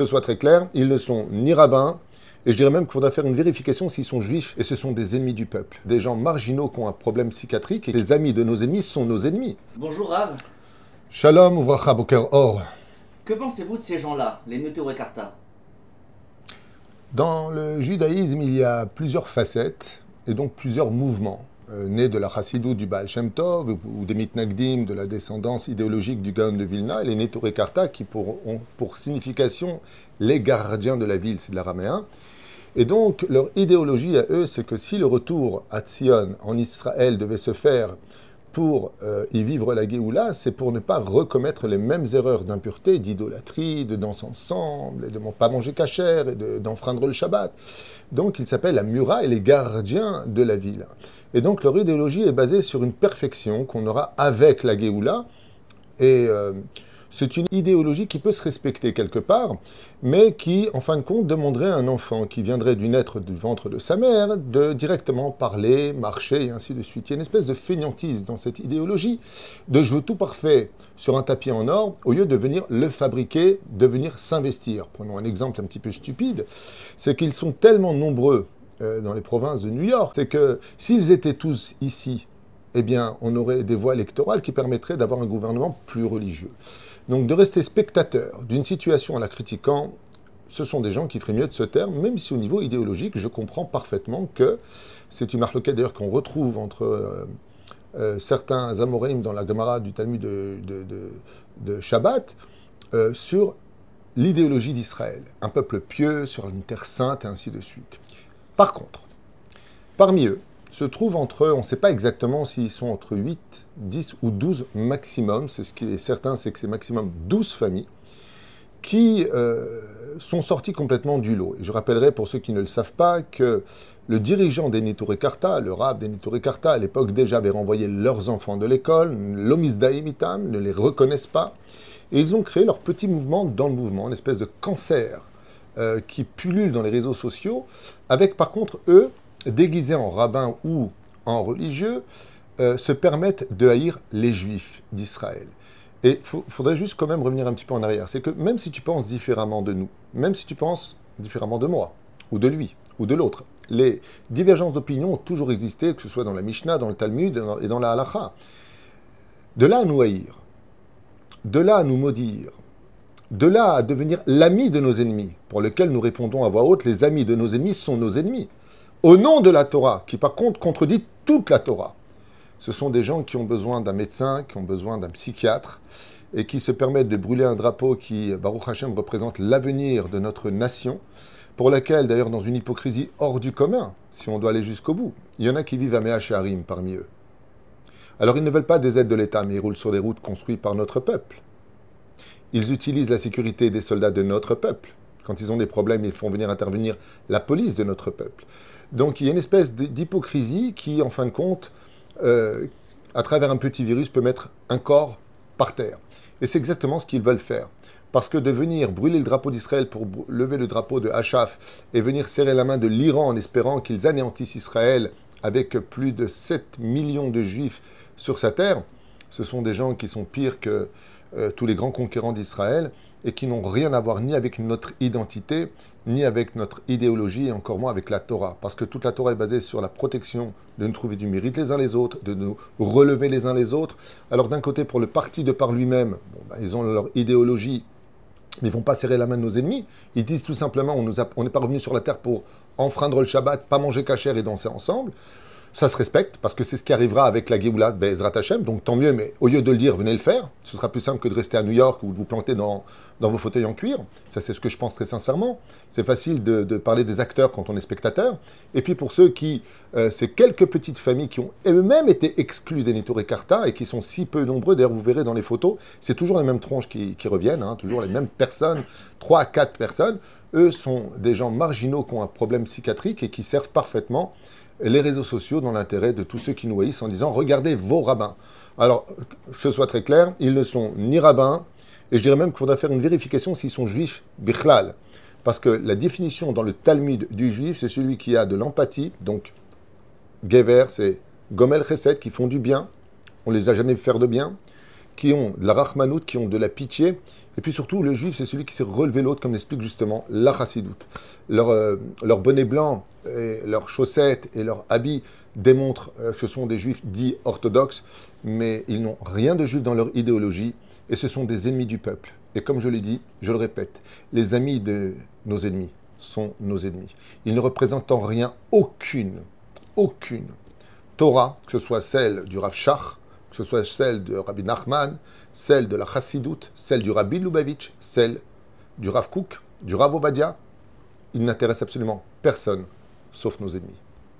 ce soit très clair, ils ne sont ni rabbins, et je dirais même qu'il faudra faire une vérification s'ils sont juifs, et ce sont des ennemis du peuple, des gens marginaux qui ont un problème psychiatrique, et les amis de nos ennemis sont nos ennemis. Bonjour Rav, Shalom, uvracha, boker or. que pensez-vous de ces gens-là, les Noterekarta Dans le judaïsme, il y a plusieurs facettes, et donc plusieurs mouvements, euh, nés de la chassidou du Baal Shem Tov, ou des mitnagdim, de la descendance idéologique du Gaon de Vilna, et les Netorekarta, qui pour- ont pour signification les gardiens de la ville, c'est de l'araméen. Et donc, leur idéologie à eux, c'est que si le retour à Tzion, en Israël, devait se faire pour euh, y vivre la Géoula, c'est pour ne pas recommettre les mêmes erreurs d'impureté, d'idolâtrie, de danse ensemble, et de ne pas manger cachère, et de- d'enfreindre le Shabbat. Donc, ils s'appellent la Mura et les gardiens de la ville. Et donc, leur idéologie est basée sur une perfection qu'on aura avec la Géoula. Et euh, c'est une idéologie qui peut se respecter quelque part, mais qui, en fin de compte, demanderait à un enfant qui viendrait du naître du ventre de sa mère de directement parler, marcher et ainsi de suite. Il y a une espèce de fainéantise dans cette idéologie de je veux tout parfait sur un tapis en or au lieu de venir le fabriquer, de venir s'investir. Prenons un exemple un petit peu stupide, c'est qu'ils sont tellement nombreux euh, dans les provinces de New York, c'est que s'ils étaient tous ici, eh bien, on aurait des voies électorales qui permettraient d'avoir un gouvernement plus religieux. Donc, de rester spectateur d'une situation en la critiquant, ce sont des gens qui feraient mieux de se taire, même si au niveau idéologique, je comprends parfaitement que c'est une marloquette d'ailleurs qu'on retrouve entre euh, euh, certains Amorim dans la Gemara du Talmud de Shabbat euh, sur l'idéologie d'Israël. Un peuple pieux sur une terre sainte et ainsi de suite. Par contre, parmi eux, se trouvent entre, on ne sait pas exactement s'ils sont entre 8, 10 ou 12 maximum, c'est ce qui est certain, c'est que c'est maximum 12 familles, qui euh, sont sortis complètement du lot. Et je rappellerai pour ceux qui ne le savent pas que le dirigeant des Nitorekarta, le rab des Nitorekarta, à l'époque déjà avait renvoyé leurs enfants de l'école, l'omisdaimitam, ne les reconnaissent pas, et ils ont créé leur petit mouvement dans le mouvement, une espèce de cancer euh, qui pullule dans les réseaux sociaux, avec par contre eux, déguisés en rabbins ou en religieux, euh, se permettent de haïr les juifs d'Israël. Et il faudrait juste quand même revenir un petit peu en arrière. C'est que même si tu penses différemment de nous, même si tu penses différemment de moi, ou de lui, ou de l'autre, les divergences d'opinion ont toujours existé, que ce soit dans la Mishnah, dans le Talmud et dans- la Halacha. De là à nous haïr, de là à nous maudire, de là à devenir l'ami de nos ennemis, pour lequel nous répondons à voix haute, les amis de nos ennemis sont nos ennemis. Au nom de la Torah, qui par contre contredit toute la Torah. Ce sont des gens qui ont besoin d'un médecin, qui ont besoin d'un psychiatre, et qui se permettent de brûler un drapeau qui, Baruch Hashem, représente l'avenir de notre nation, pour laquelle, d'ailleurs, dans une hypocrisie hors du commun, si on doit aller jusqu'au bout, il y en a qui vivent à Meacharim parmi eux. Alors ils ne veulent pas des aides de l'État, mais ils roulent sur des routes construites par notre peuple. Ils utilisent la sécurité des soldats de notre peuple. Quand ils ont des problèmes, ils font venir intervenir la police de notre peuple. Donc il y a une espèce d'hypocrisie qui, en fin de compte, euh, à travers un petit virus, peut mettre un corps par terre. Et c'est exactement ce qu'ils veulent faire. Parce que de venir brûler le drapeau d'Israël pour lever le drapeau de Hachaf et venir serrer la main de l'Iran en espérant qu'ils anéantissent Israël avec plus de 7 millions de juifs sur sa terre, ce sont des gens qui sont pires que euh, tous les grands conquérants d'Israël et qui n'ont rien à voir ni avec notre identité, ni avec notre idéologie, et encore moins avec la Torah. Parce que toute la Torah est basée sur la protection de nous trouver du mérite les uns les autres, de nous relever les uns les autres. Alors d'un côté, pour le parti de par lui-même, ben, ils ont leur idéologie, mais ils vont pas serrer la main de nos ennemis. Ils disent tout simplement, on n'est pas revenu sur la terre pour enfreindre le Shabbat, pas manger cachère et danser ensemble. Ça se respecte, parce que c'est ce qui arrivera avec la Géoula de Bezrat Hashem, donc tant mieux, mais au lieu de le dire, venez le faire. Ce sera plus simple que de rester à New York ou de vous planter dans, dans vos fauteuils en cuir. Ça, c'est ce que je pense très sincèrement. C'est facile de, de parler des acteurs quand on est spectateur. Et puis pour ceux qui, euh, ces quelques petites familles qui ont eux-mêmes été exclues des Netoré Carta et qui sont si peu nombreux, d'ailleurs vous verrez dans les photos, c'est toujours les mêmes tronches qui, qui reviennent, hein, toujours les mêmes personnes, trois à quatre personnes. Eux sont des gens marginaux qui ont un problème psychiatrique et qui servent parfaitement les réseaux sociaux dans l'intérêt de tous ceux qui nous haïssent en disant regardez vos rabbins. Alors, que ce soit très clair, ils ne sont ni rabbins, et je dirais même qu'il faudra faire une vérification s'ils sont juifs bichlal. Parce que la définition dans le Talmud du juif, c'est celui qui a de l'empathie, donc Gever, c'est Gomel Chesed, qui font du bien, on les a jamais fait faire de bien, qui ont de la rachmanout, qui ont de la pitié. Et puis surtout, le juif, c'est celui qui sait relever l'autre, comme l'explique justement la chassidoute. Leur, euh, leur bonnet blanc, et leurs chaussettes et leurs habits démontrent euh, que ce sont des juifs dits orthodoxes, mais ils n'ont rien de juif dans leur idéologie, et ce sont des ennemis du peuple. Et comme je l'ai dit, je le répète, les amis de nos ennemis sont nos ennemis. Ils ne représentent en rien aucune, aucune Torah, que ce soit celle du Rav Shach, que ce soit celle de Rabbi Nachman, celle de la Chassidoute, celle du Rabbi Lubavitch, celle du Rav Kook, du Rav Obadia, il n'intéresse absolument personne, sauf nos ennemis.